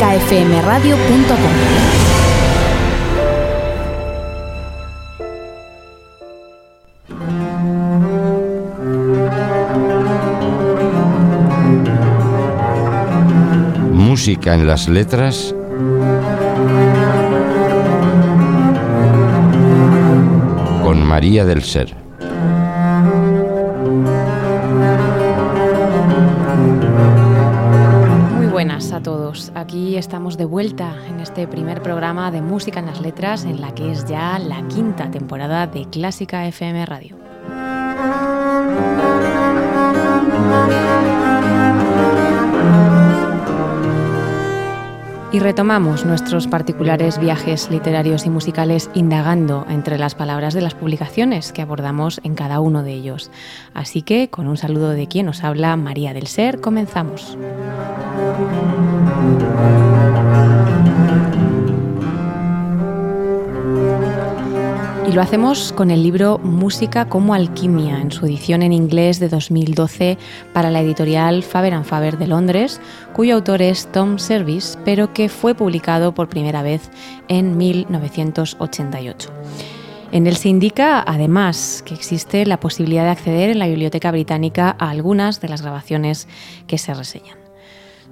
clásicafmradio.com. música en las letras con María del Ser. De vuelta en este primer programa de música en las letras en la que es ya la quinta temporada de Clásica FM Radio. Y retomamos nuestros particulares viajes literarios y musicales indagando entre las palabras de las publicaciones que abordamos en cada uno de ellos. Así que, con un saludo de quien nos habla, María del Ser, comenzamos. Y lo hacemos con el libro Música como alquimia, en su edición en inglés de 2012 para la editorial Faber Faber de Londres, cuyo autor es Tom Service, pero que fue publicado por primera vez en 1988. En él se indica, además, que existe la posibilidad de acceder en la Biblioteca Británica a algunas de las grabaciones que se reseñan.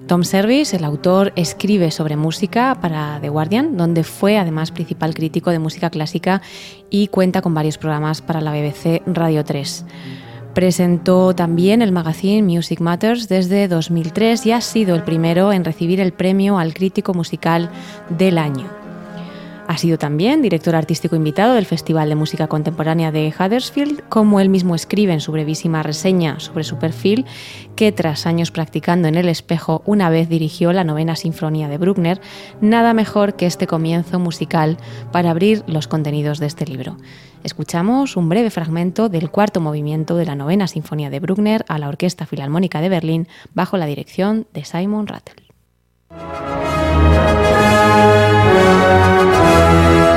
Tom Service, el autor, escribe sobre música para The Guardian, donde fue además principal crítico de música clásica y cuenta con varios programas para la BBC Radio 3. Presentó también el magazine Music Matters desde 2003 y ha sido el primero en recibir el premio al crítico musical del año. Ha sido también director artístico invitado del Festival de Música Contemporánea de Huddersfield, como él mismo escribe en su brevísima reseña sobre su perfil, que tras años practicando en el espejo una vez dirigió la novena sinfonía de Bruckner, nada mejor que este comienzo musical para abrir los contenidos de este libro. Escuchamos un breve fragmento del cuarto movimiento de la novena sinfonía de Bruckner a la Orquesta Filarmónica de Berlín bajo la dirección de Simon Rattle. Thank you.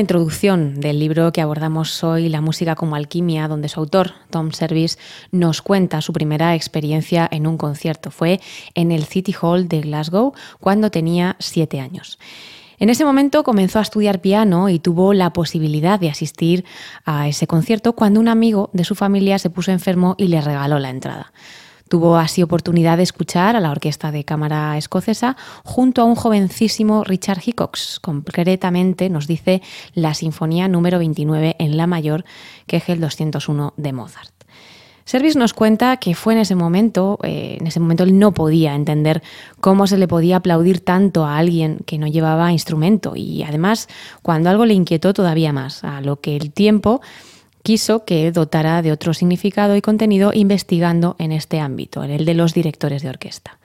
Introducción del libro que abordamos hoy, La música como alquimia, donde su autor, Tom Service, nos cuenta su primera experiencia en un concierto. Fue en el City Hall de Glasgow cuando tenía siete años. En ese momento comenzó a estudiar piano y tuvo la posibilidad de asistir a ese concierto cuando un amigo de su familia se puso enfermo y le regaló la entrada. Tuvo así oportunidad de escuchar a la Orquesta de Cámara Escocesa junto a un jovencísimo Richard Hickox. Concretamente nos dice la Sinfonía número 29 en La mayor, que es el 201 de Mozart. Service nos cuenta que fue en ese momento, eh, en ese momento él no podía entender cómo se le podía aplaudir tanto a alguien que no llevaba instrumento y además cuando algo le inquietó todavía más, a lo que el tiempo quiso que dotara de otro significado y contenido investigando en este ámbito, en el de los directores de orquesta.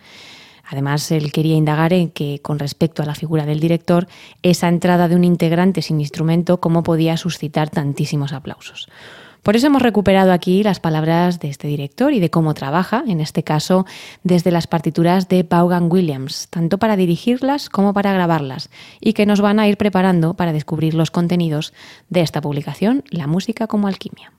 Además, él quería indagar en que, con respecto a la figura del director, esa entrada de un integrante sin instrumento, cómo podía suscitar tantísimos aplausos. Por eso hemos recuperado aquí las palabras de este director y de cómo trabaja, en este caso desde las partituras de Vaughan Williams, tanto para dirigirlas como para grabarlas, y que nos van a ir preparando para descubrir los contenidos de esta publicación, La música como alquimia.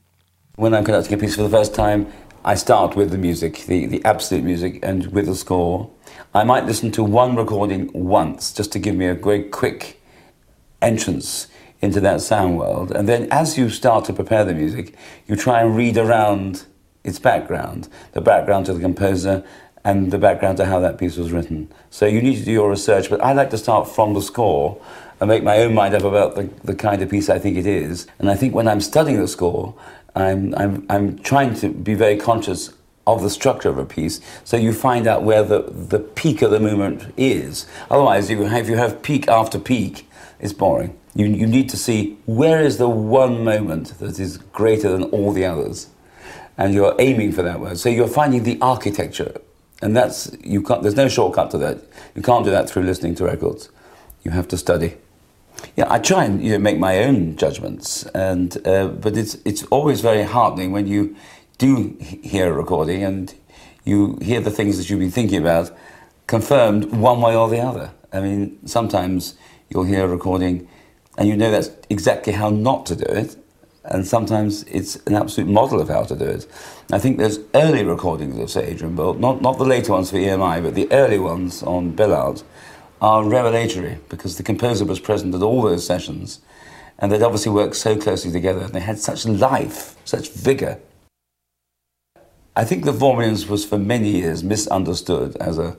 When I'm conducting a piece for the first time, I start with the music, the, the absolute music, and with the score. I might listen to one recording once, just to give me a very quick entrance into that sound world. And then as you start to prepare the music, you try and read around its background, the background to the composer and the background to how that piece was written. So you need to do your research, but I like to start from the score and make my own mind up about the, the kind of piece I think it is. And I think when I'm studying the score, I'm, I'm, I'm trying to be very conscious of the structure of a piece, so you find out where the, the peak of the movement is. Otherwise, you if you have peak after peak, it's boring. You, you need to see where is the one moment that is greater than all the others. And you're aiming for that word. So you're finding the architecture. And that's, you can't, there's no shortcut to that. You can't do that through listening to records. You have to study. Yeah, I try and you know, make my own judgments, and uh, but it's it's always very heartening when you do hear a recording and you hear the things that you've been thinking about confirmed one way or the other. I mean, sometimes you'll hear a recording and you know that's exactly how not to do it. And sometimes it's an absolute model of how to do it. I think there's early recordings of, say, Adrian Bolt, not, not the later ones for EMI, but the early ones on Billard are revelatory because the composer was present at all those sessions and they'd obviously worked so closely together and they had such life, such vigour. I think the Vormilians was for many years misunderstood as a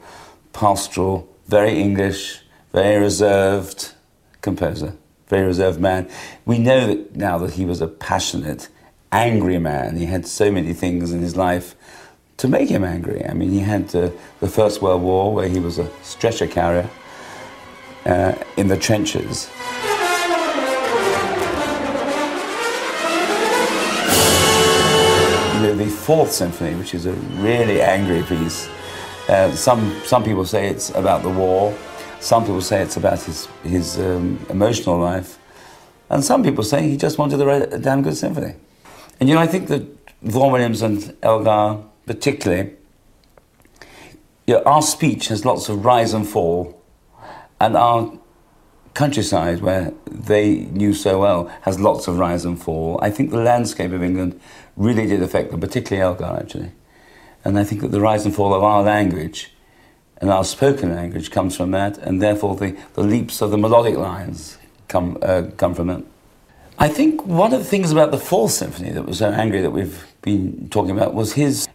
pastoral, very English, very reserved composer very reserved man. We know that now that he was a passionate, angry man. He had so many things in his life to make him angry. I mean, he had uh, the First World War, where he was a stretcher carrier uh, in the trenches. The Fourth Symphony, which is a really angry piece. Uh, some some people say it's about the war. Some people say it's about his, his um, emotional life. And some people say he just wanted to write a damn good symphony. And you know, I think that Vaughan Williams and Elgar, particularly, you know, our speech has lots of rise and fall, and our countryside, where they knew so well, has lots of rise and fall. I think the landscape of England really did affect them, particularly Elgar, actually. And I think that the rise and fall of our language and our spoken language comes from that, and therefore the, the leaps of the melodic lines come, uh, come from it. I think one of the things about the Fourth Symphony that was so angry that we've been talking about was his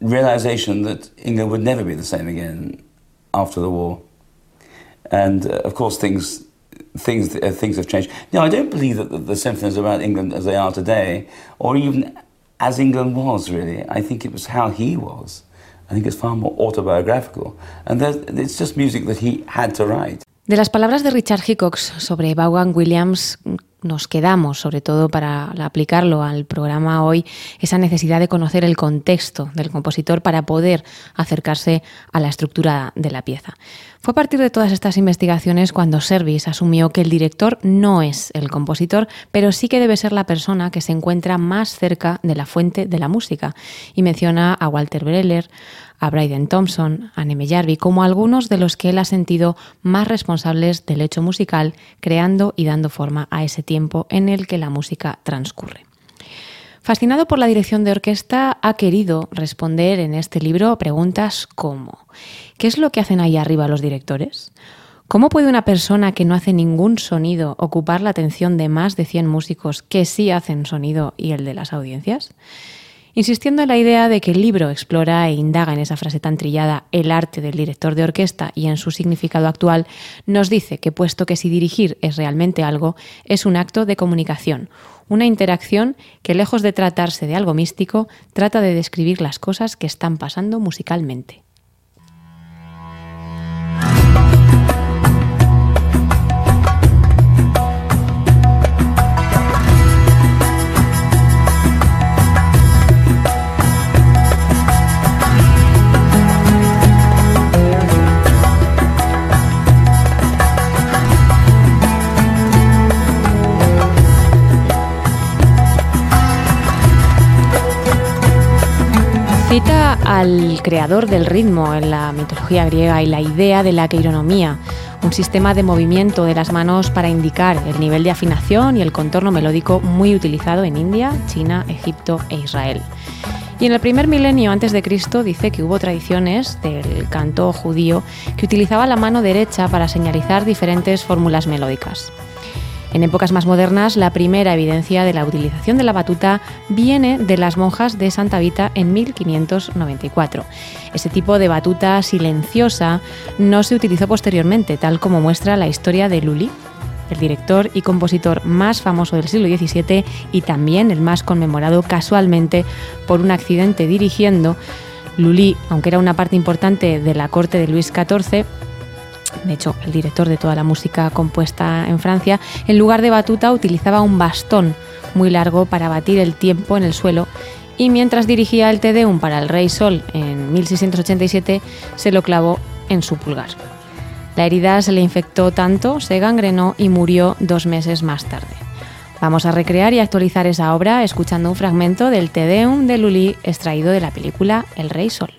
realization that England would never be the same again after the war. And uh, of course, things, things, uh, things have changed. Now, I don't believe that the, the symphonies are about England as they are today, or even as England was, really. I think it was how he was. I think it's far more autobiographical. And it's just music that he had to write. De las palabras de Richard Hickox sobre Vaughan Williams, nos quedamos, sobre todo para aplicarlo al programa hoy, esa necesidad de conocer el contexto del compositor para poder acercarse a la estructura de la pieza. Fue a partir de todas estas investigaciones cuando Service asumió que el director no es el compositor, pero sí que debe ser la persona que se encuentra más cerca de la fuente de la música. Y menciona a Walter Breller, a Bryden Thompson, a Neme Jarvi, como algunos de los que él ha sentido más responsables del hecho musical, creando y dando forma a ese tiempo en el que la música transcurre. Fascinado por la dirección de orquesta, ha querido responder en este libro preguntas como ¿qué es lo que hacen ahí arriba los directores? ¿Cómo puede una persona que no hace ningún sonido ocupar la atención de más de 100 músicos que sí hacen sonido y el de las audiencias? Insistiendo en la idea de que el libro explora e indaga en esa frase tan trillada el arte del director de orquesta y en su significado actual, nos dice que puesto que si dirigir es realmente algo, es un acto de comunicación, una interacción que lejos de tratarse de algo místico, trata de describir las cosas que están pasando musicalmente. Cita al creador del ritmo en la mitología griega y la idea de la queironomía, un sistema de movimiento de las manos para indicar el nivel de afinación y el contorno melódico muy utilizado en India, China, Egipto e Israel. Y en el primer milenio antes de Cristo dice que hubo tradiciones del canto judío que utilizaba la mano derecha para señalizar diferentes fórmulas melódicas. En épocas más modernas, la primera evidencia de la utilización de la batuta viene de las monjas de Santa Vita en 1594. Ese tipo de batuta silenciosa no se utilizó posteriormente, tal como muestra la historia de Lully, el director y compositor más famoso del siglo XVII y también el más conmemorado casualmente por un accidente dirigiendo. Lully, aunque era una parte importante de la corte de Luis XIV, de hecho el director de toda la música compuesta en Francia, en lugar de batuta utilizaba un bastón muy largo para batir el tiempo en el suelo y mientras dirigía el Te Deum para el Rey Sol en 1687 se lo clavó en su pulgar. La herida se le infectó tanto, se gangrenó y murió dos meses más tarde. Vamos a recrear y actualizar esa obra escuchando un fragmento del Te Deum de Lully extraído de la película El Rey Sol.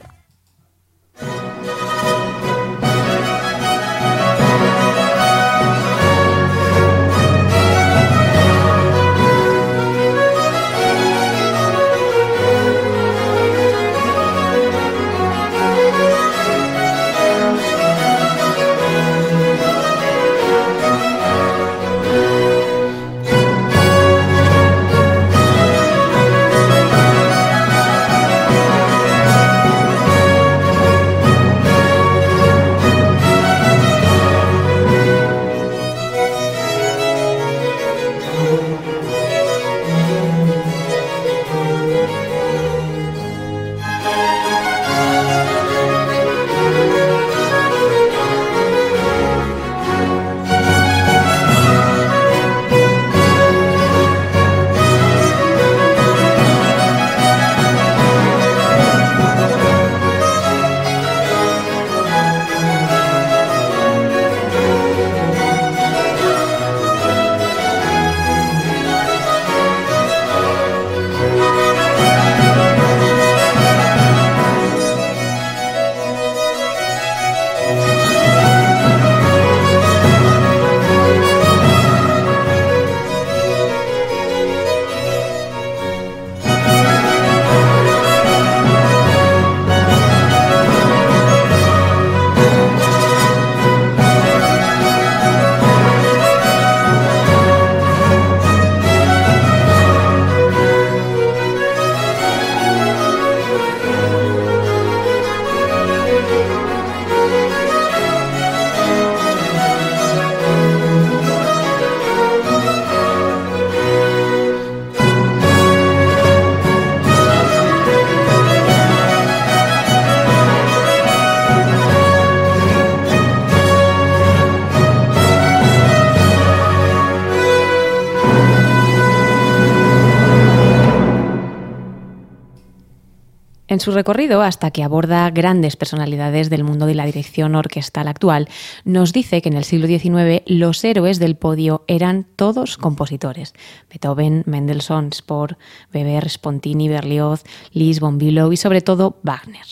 En su recorrido, hasta que aborda grandes personalidades del mundo de la dirección orquestal actual, nos dice que en el siglo XIX los héroes del podio eran todos compositores. Beethoven, Mendelssohn, Spohr, Weber, Spontini, Berlioz, Liszt, Bonvillo y sobre todo Wagner.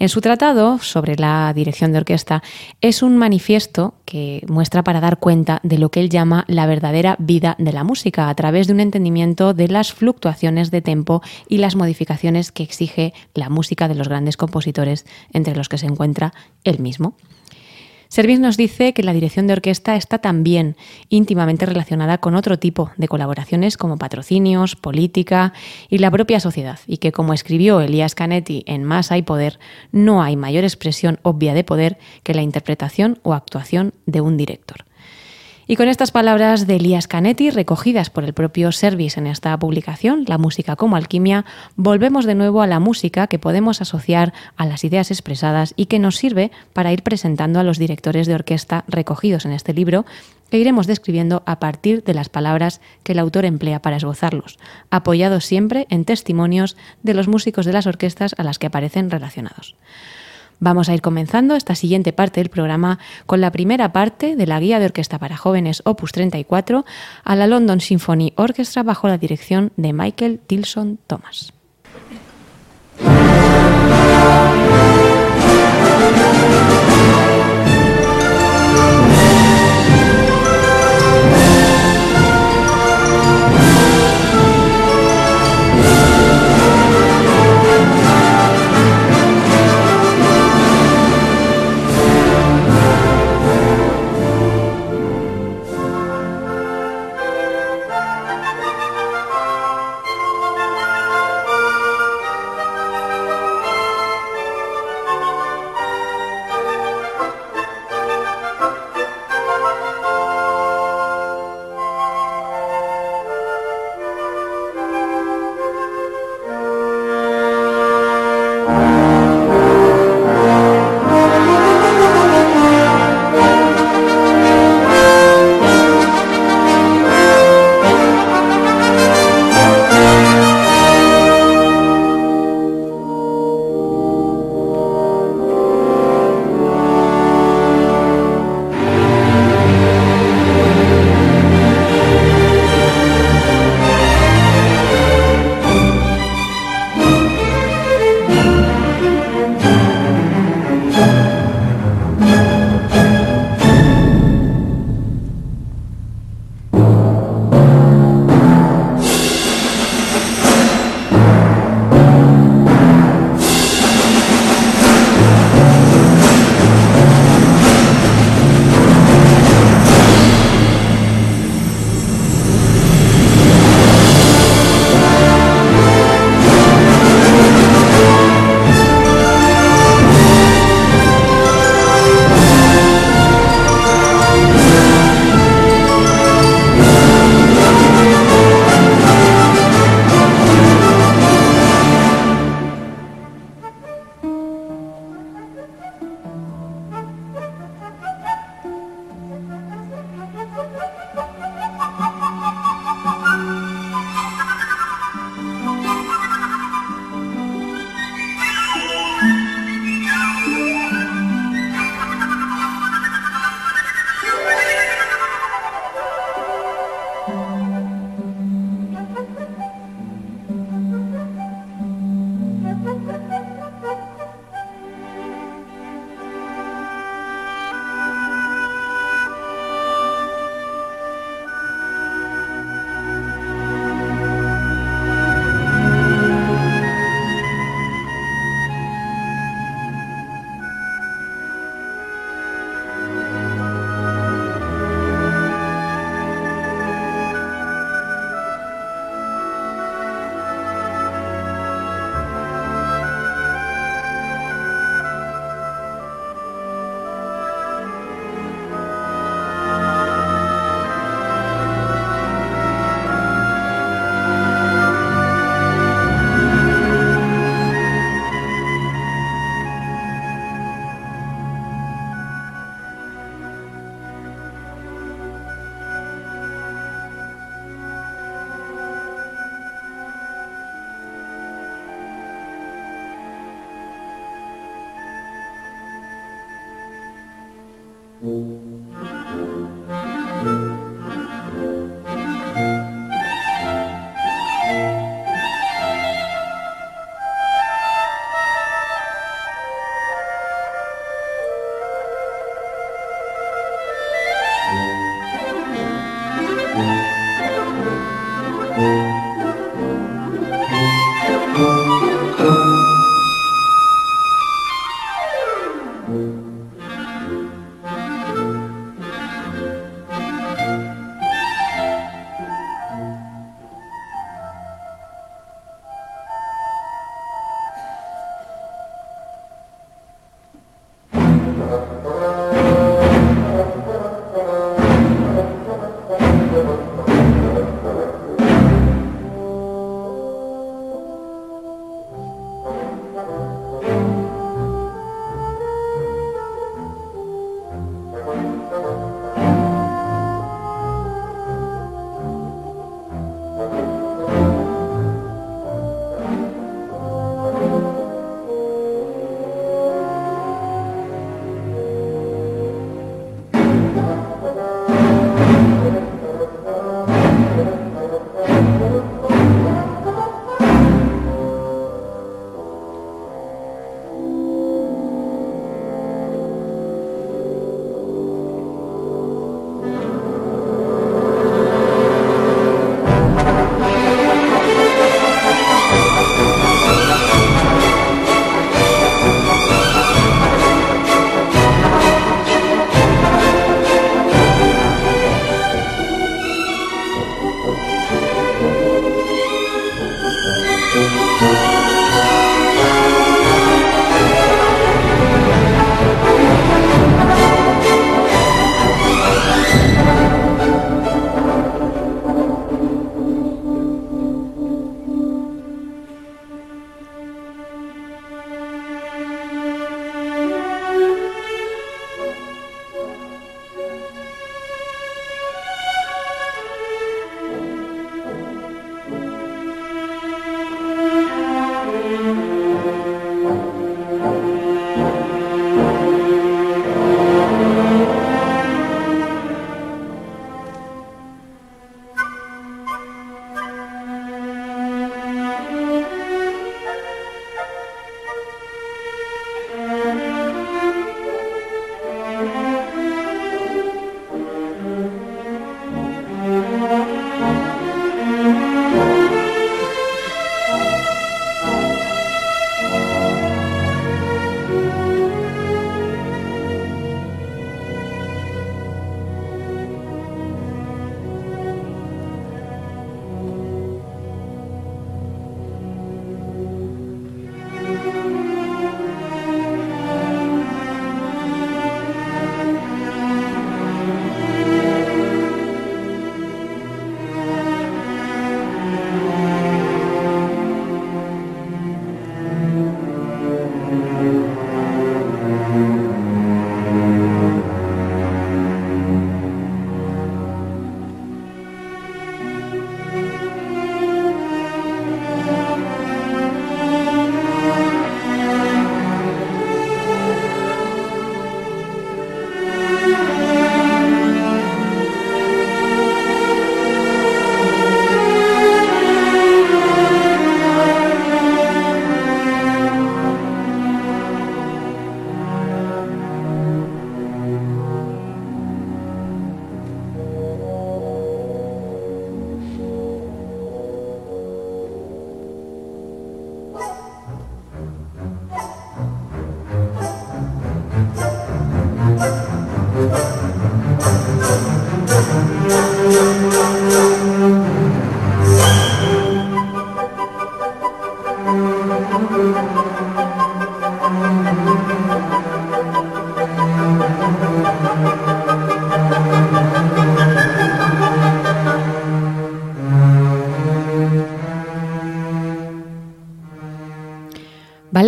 En su tratado sobre la dirección de orquesta es un manifiesto que muestra para dar cuenta de lo que él llama la verdadera vida de la música a través de un entendimiento de las fluctuaciones de tempo y las modificaciones que exige la música de los grandes compositores entre los que se encuentra él mismo. Service nos dice que la dirección de orquesta está también íntimamente relacionada con otro tipo de colaboraciones como patrocinios, política y la propia sociedad, y que como escribió Elías Canetti en Más hay poder, no hay mayor expresión obvia de poder que la interpretación o actuación de un director. Y con estas palabras de Elías Canetti, recogidas por el propio Service en esta publicación, La música como alquimia, volvemos de nuevo a la música que podemos asociar a las ideas expresadas y que nos sirve para ir presentando a los directores de orquesta recogidos en este libro que iremos describiendo a partir de las palabras que el autor emplea para esbozarlos, apoyados siempre en testimonios de los músicos de las orquestas a las que aparecen relacionados. Vamos a ir comenzando esta siguiente parte del programa con la primera parte de la Guía de Orquesta para Jóvenes Opus 34 a la London Symphony Orchestra bajo la dirección de Michael Tilson Thomas.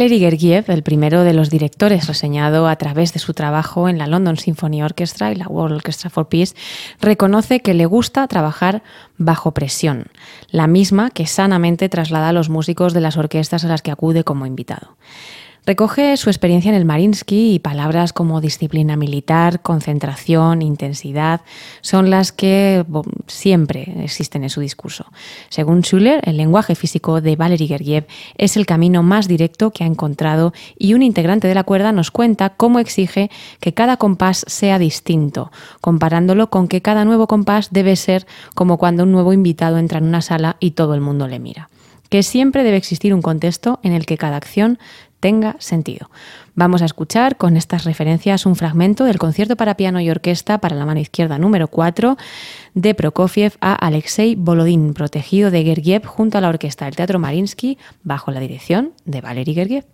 Valery Gergiev, el primero de los directores reseñado a través de su trabajo en la London Symphony Orchestra y la World Orchestra for Peace, reconoce que le gusta trabajar bajo presión, la misma que sanamente traslada a los músicos de las orquestas a las que acude como invitado. Recoge su experiencia en el Marinsky y palabras como disciplina militar, concentración, intensidad son las que siempre existen en su discurso. Según Schuller, el lenguaje físico de Valery Gergiev es el camino más directo que ha encontrado y un integrante de la cuerda nos cuenta cómo exige que cada compás sea distinto, comparándolo con que cada nuevo compás debe ser como cuando un nuevo invitado entra en una sala y todo el mundo le mira que siempre debe existir un contexto en el que cada acción tenga sentido. Vamos a escuchar con estas referencias un fragmento del concierto para piano y orquesta para la mano izquierda número 4 de Prokofiev a Alexei Bolodin, protegido de Gergiev junto a la orquesta del Teatro Marinsky bajo la dirección de Valery Gergiev.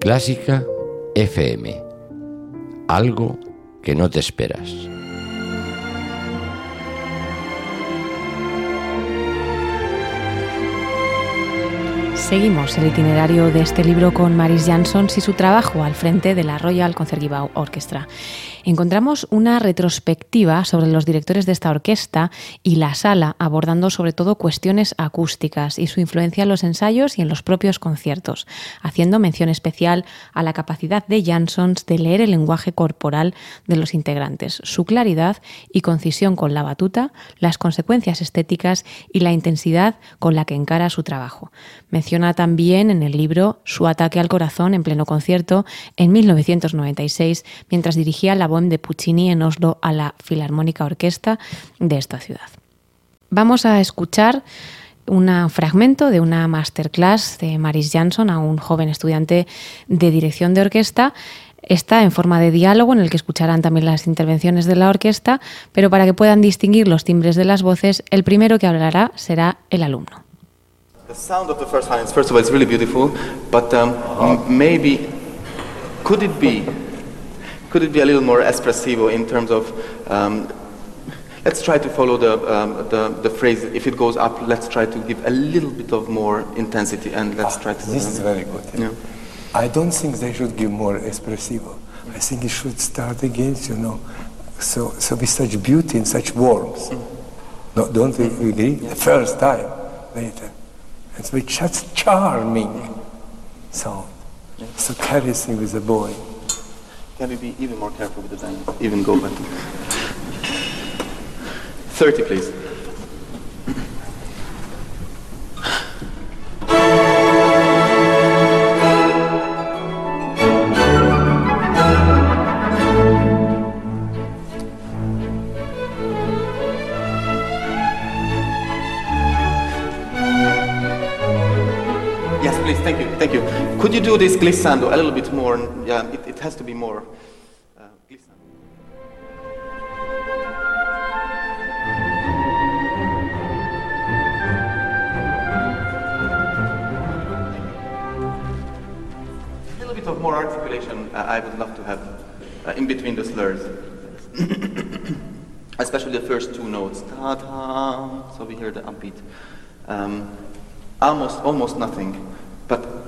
Clásica FM. Algo que no te esperas. Seguimos el itinerario de este libro con Maris Jansson y su trabajo al frente de la Royal Concertgebouw Orchestra encontramos una retrospectiva sobre los directores de esta orquesta y la sala, abordando sobre todo cuestiones acústicas y su influencia en los ensayos y en los propios conciertos, haciendo mención especial a la capacidad de Jansons de leer el lenguaje corporal de los integrantes, su claridad y concisión con la batuta, las consecuencias estéticas y la intensidad con la que encara su trabajo. Menciona también en el libro su ataque al corazón en pleno concierto en 1996 mientras dirigía la de Puccini en Oslo a la Filarmónica Orquesta de esta ciudad. Vamos a escuchar un fragmento de una masterclass de Maris Jansson a un joven estudiante de dirección de orquesta. Está en forma de diálogo en el que escucharán también las intervenciones de la orquesta, pero para que puedan distinguir los timbres de las voces, el primero que hablará será el alumno. The sound of the first is, first of all, it's really beautiful, but um, maybe could it be, could it be a little more espressivo in terms of, um, let's try to follow the, um, the, the phrase, if it goes up, let's try to give a little bit of more intensity and let's try to... This is very good. Yeah. I don't think they should give more espressivo. I think it should start again, you know, so, so with such beauty and such warmth. No, don't we agree? The first time, later. It's with such charming sound. So caressing with the boy. Can we be even more careful with the bend? Even go back. 30, please. Yes, please. Thank you. Thank you. Could you do this glissando a little bit more? Yeah, has to be more. Uh. A little bit of more articulation uh, I would love to have uh, in between the slurs. Especially the first two notes. Ta ta. So we hear the upbeat. Um, almost, almost nothing. But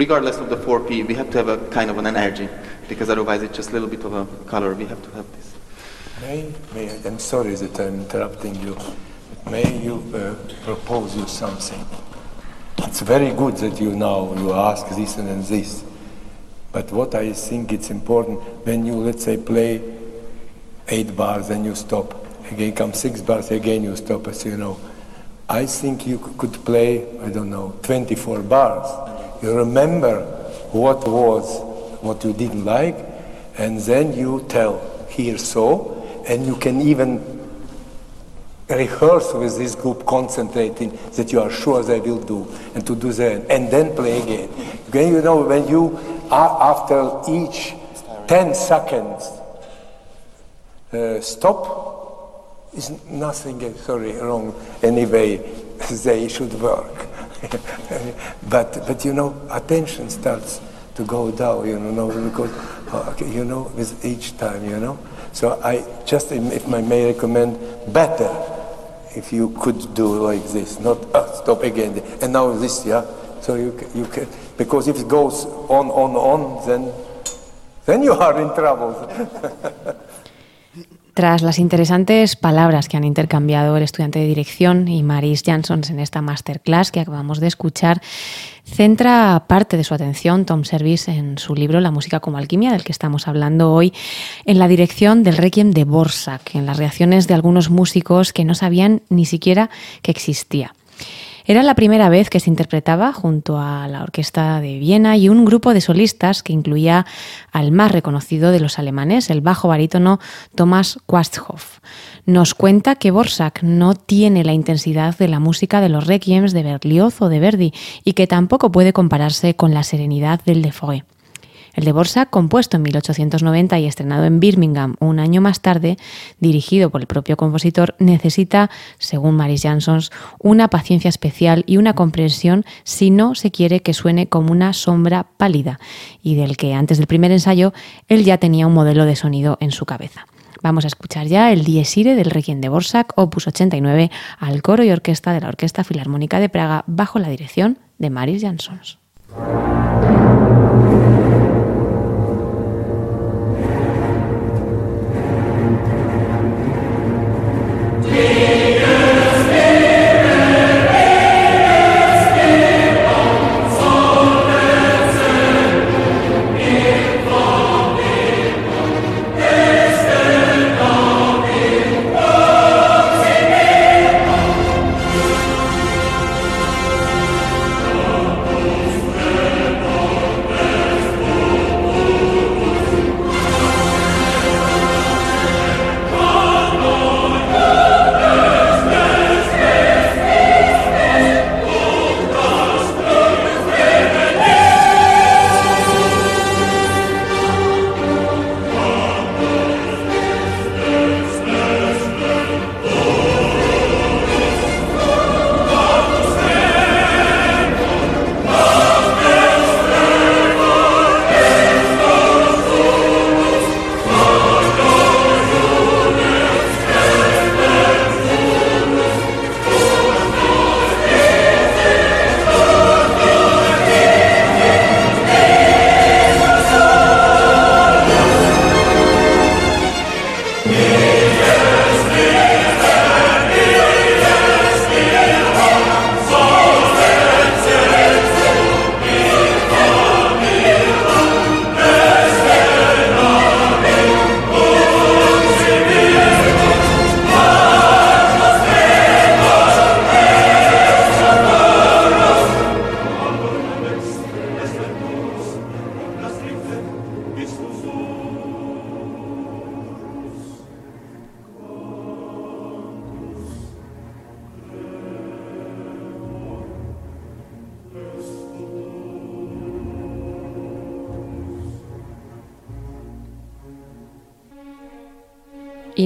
regardless of the 4P, we have to have a kind of an energy because otherwise it's just a little bit of a color. We have to have this. May, may I, I'm sorry that I'm interrupting you. May you uh, propose you something? It's very good that you now you ask this and then this. But what I think it's important when you let's say play eight bars then you stop. Again come six bars again you stop as you know. I think you could play, I don't know, 24 bars. You remember what was, what you didn't like, and then you tell here so, and you can even rehearse with this group, concentrating that you are sure they will do, and to do that, and then play again. Again, you know, when you are after each 10 seconds uh, stop, is nothing, uh, sorry, wrong. Anyway, they should work. but, but you know, attention starts to go down, you know, because, okay, you know, with each time, you know. So I just, if I may recommend, better if you could do like this, not uh, stop again, and now this, yeah. So you, you can, because if it goes on, on, on, then, then you are in trouble. Tras las interesantes palabras que han intercambiado el estudiante de dirección y Maris Jansons en esta masterclass que acabamos de escuchar, centra parte de su atención Tom Service en su libro La música como alquimia, del que estamos hablando hoy, en la dirección del Requiem de Borsak, en las reacciones de algunos músicos que no sabían ni siquiera que existía. Era la primera vez que se interpretaba junto a la Orquesta de Viena y un grupo de solistas que incluía al más reconocido de los alemanes, el bajo barítono Thomas Quasthoff. Nos cuenta que Borsak no tiene la intensidad de la música de los requiems de Berlioz o de Verdi y que tampoco puede compararse con la serenidad del de Fauré. El de Borsak, compuesto en 1890 y estrenado en Birmingham un año más tarde, dirigido por el propio compositor, necesita, según Maris Jansons, una paciencia especial y una comprensión si no se quiere que suene como una sombra pálida, y del que antes del primer ensayo él ya tenía un modelo de sonido en su cabeza. Vamos a escuchar ya el Dies Irae del Requiem de Borsak, opus 89, al coro y orquesta de la Orquesta Filarmónica de Praga, bajo la dirección de Maris Jansons.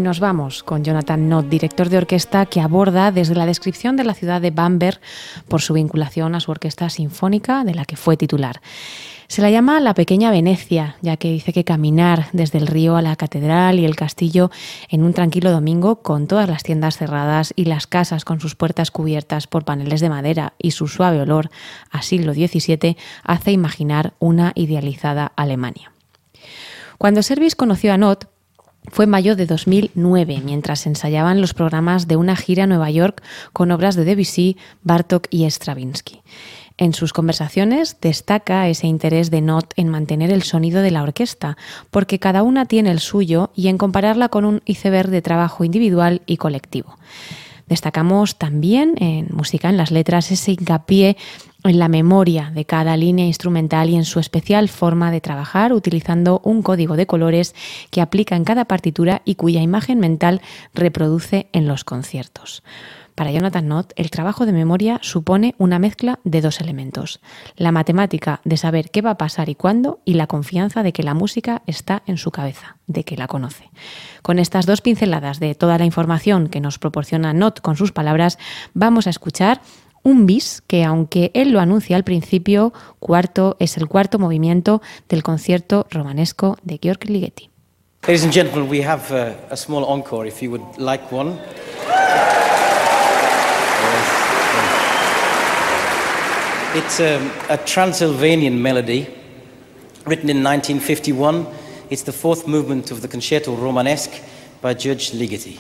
Nos vamos con Jonathan Nott, director de orquesta, que aborda desde la descripción de la ciudad de Bamberg por su vinculación a su orquesta sinfónica, de la que fue titular. Se la llama la pequeña Venecia, ya que dice que caminar desde el río a la catedral y el castillo en un tranquilo domingo, con todas las tiendas cerradas y las casas con sus puertas cubiertas por paneles de madera y su suave olor a siglo XVII, hace imaginar una idealizada Alemania. Cuando Servis conoció a Not, fue en mayo de 2009, mientras ensayaban los programas de una gira a Nueva York con obras de Debussy, Bartok y Stravinsky. En sus conversaciones destaca ese interés de Not en mantener el sonido de la orquesta, porque cada una tiene el suyo y en compararla con un iceberg de trabajo individual y colectivo. Destacamos también en Música en las Letras ese hincapié en la memoria de cada línea instrumental y en su especial forma de trabajar utilizando un código de colores que aplica en cada partitura y cuya imagen mental reproduce en los conciertos. Para Jonathan Nott, el trabajo de memoria supone una mezcla de dos elementos. La matemática de saber qué va a pasar y cuándo y la confianza de que la música está en su cabeza, de que la conoce. Con estas dos pinceladas de toda la información que nos proporciona Nott con sus palabras, vamos a escuchar un bis que, aunque él lo anuncia al principio, cuarto es el cuarto movimiento del concierto romanesco de Georg Ligeti. Ladies and gentlemen, we have uh, a small encore if you would like one. It's um, a Transylvanian melody written in 1951. It's the fourth movement of the Concerto Romanesque by Judge Ligeti.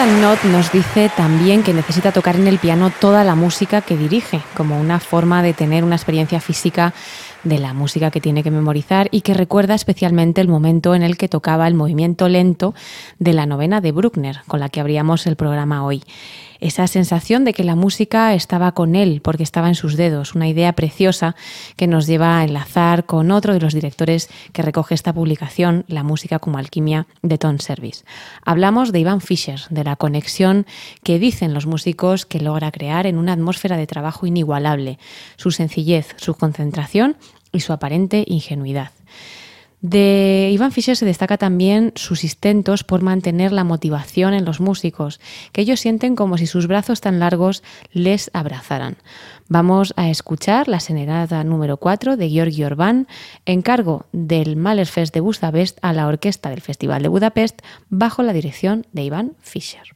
Jonathan nos dice también que necesita tocar en el piano toda la música que dirige, como una forma de tener una experiencia física de la música que tiene que memorizar y que recuerda especialmente el momento en el que tocaba el movimiento lento de la novena de Bruckner, con la que abríamos el programa hoy esa sensación de que la música estaba con él porque estaba en sus dedos, una idea preciosa que nos lleva a enlazar con otro de los directores que recoge esta publicación, La música como alquimia de Tone Service. Hablamos de Ivan Fischer, de la conexión que dicen los músicos que logra crear en una atmósfera de trabajo inigualable, su sencillez, su concentración y su aparente ingenuidad. De Ivan Fischer se destaca también sus intentos por mantener la motivación en los músicos, que ellos sienten como si sus brazos tan largos les abrazaran. Vamos a escuchar la serenata número 4 de Georgi Orbán, encargo del Mahlerfest de Budapest a la orquesta del Festival de Budapest bajo la dirección de Ivan Fischer.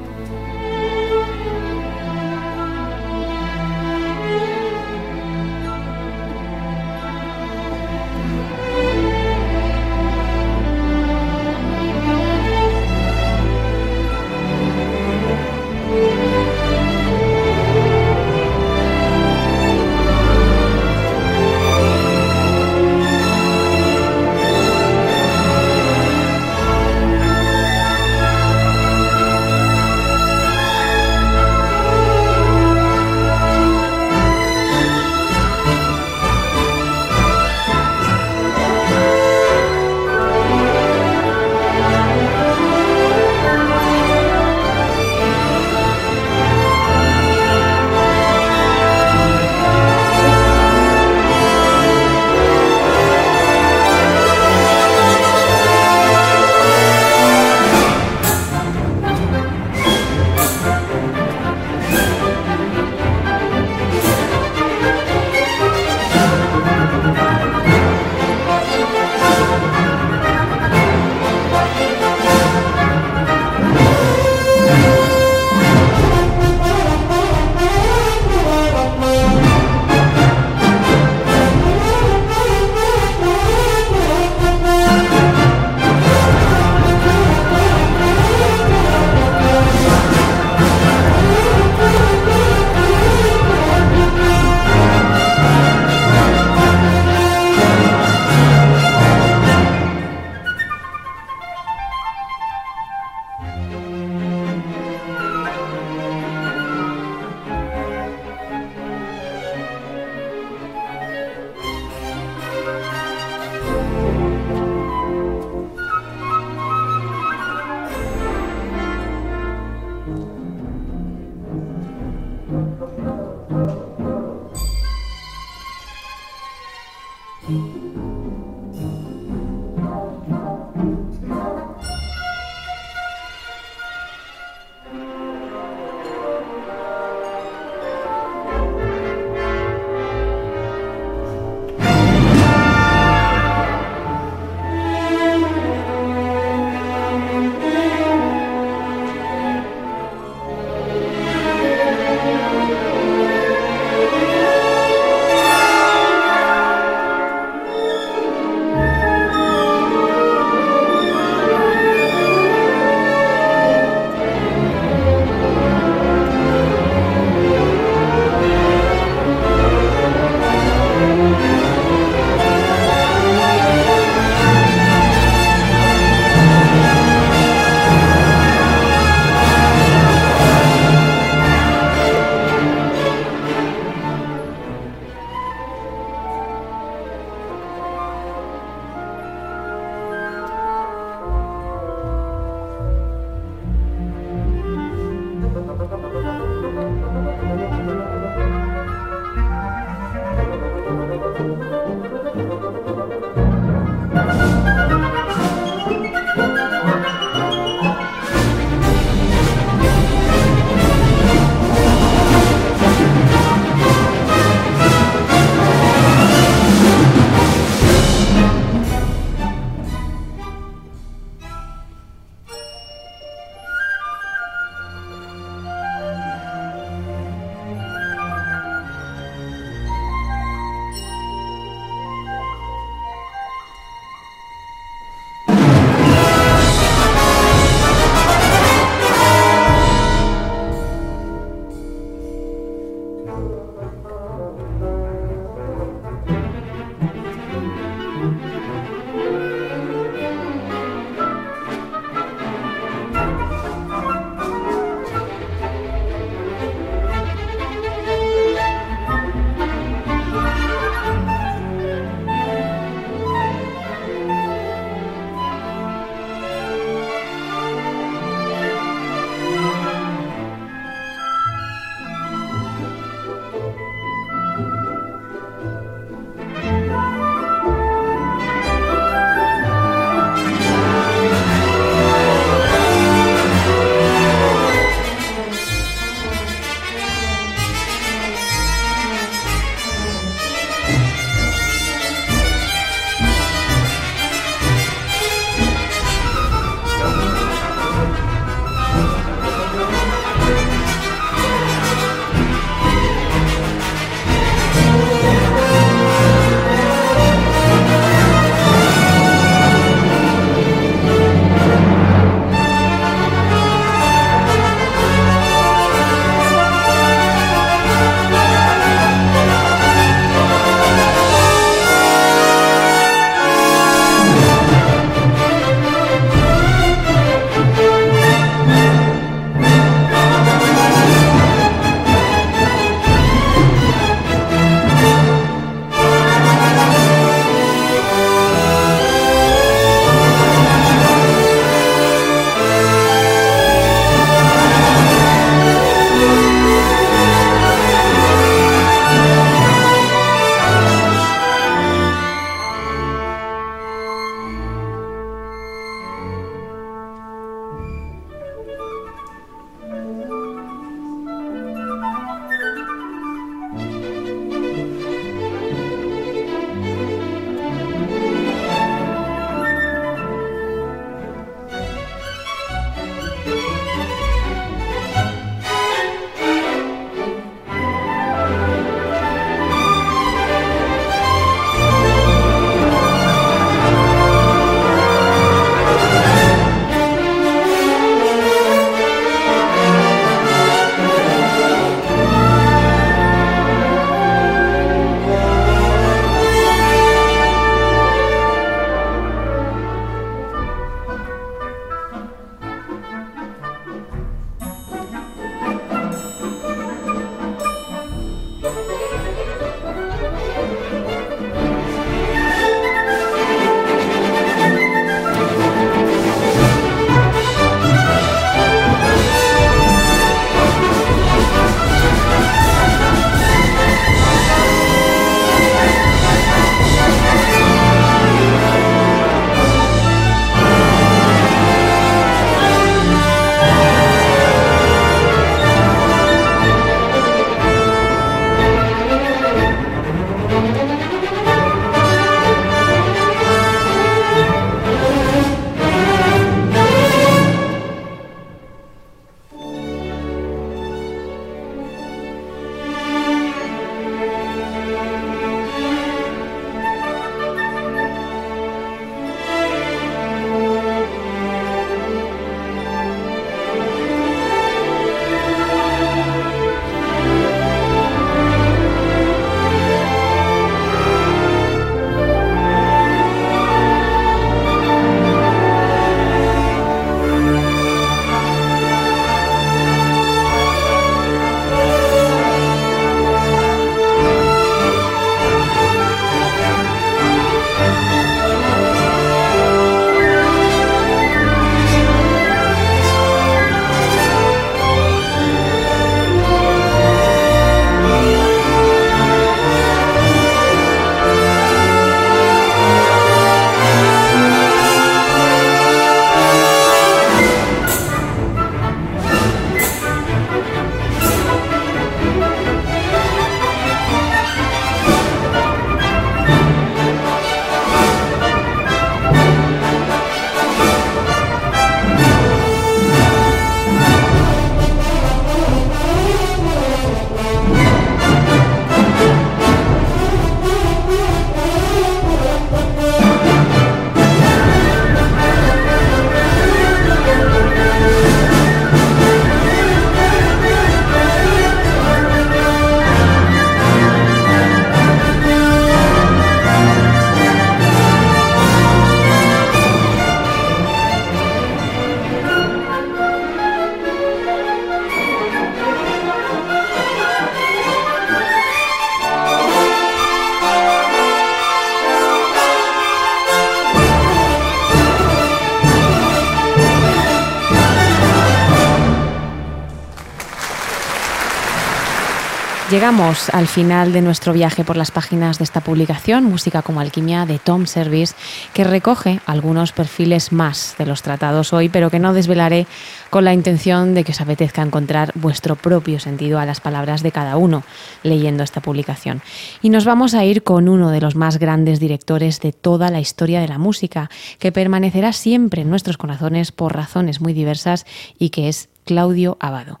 Llegamos al final de nuestro viaje por las páginas de esta publicación, Música como Alquimia, de Tom Service, que recoge algunos perfiles más de los tratados hoy, pero que no desvelaré con la intención de que os apetezca encontrar vuestro propio sentido a las palabras de cada uno leyendo esta publicación. Y nos vamos a ir con uno de los más grandes directores de toda la historia de la música, que permanecerá siempre en nuestros corazones por razones muy diversas y que es Claudio Abado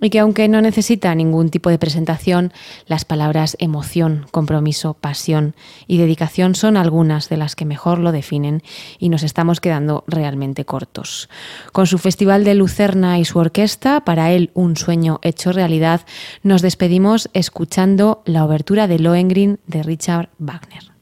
y que aunque no necesita ningún tipo de presentación, las palabras emoción, compromiso, pasión y dedicación son algunas de las que mejor lo definen y nos estamos quedando realmente cortos. Con su Festival de Lucerna y su orquesta, para él un sueño hecho realidad, nos despedimos escuchando la obertura de Lohengrin de Richard Wagner.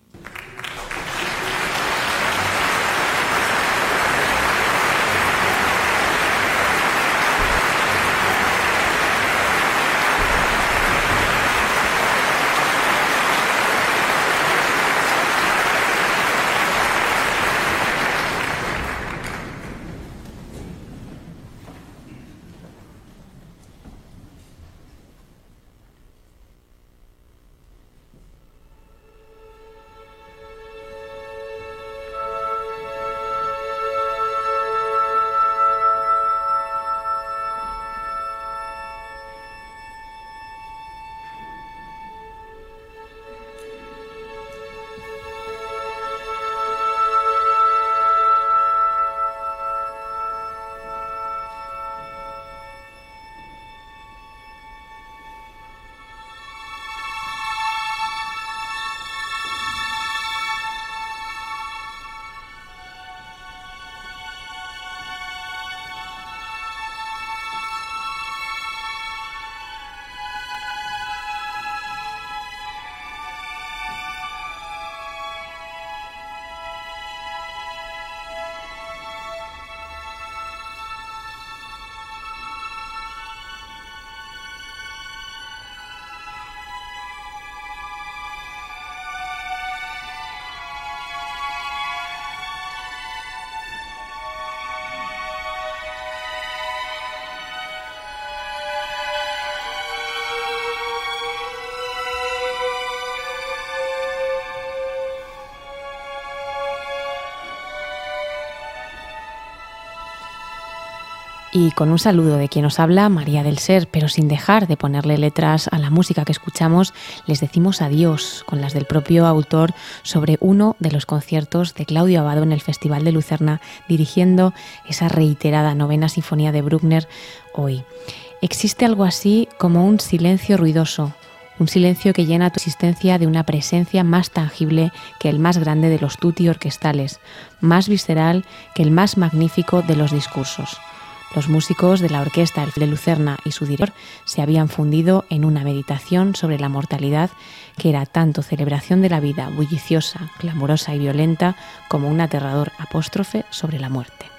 Y con un saludo de quien nos habla, María del Ser, pero sin dejar de ponerle letras a la música que escuchamos, les decimos adiós con las del propio autor sobre uno de los conciertos de Claudio Abado en el Festival de Lucerna, dirigiendo esa reiterada novena sinfonía de Bruckner hoy. Existe algo así como un silencio ruidoso, un silencio que llena tu existencia de una presencia más tangible que el más grande de los tutti orquestales, más visceral que el más magnífico de los discursos. Los músicos de la orquesta de Lucerna y su director se habían fundido en una meditación sobre la mortalidad que era tanto celebración de la vida bulliciosa, clamorosa y violenta como un aterrador apóstrofe sobre la muerte.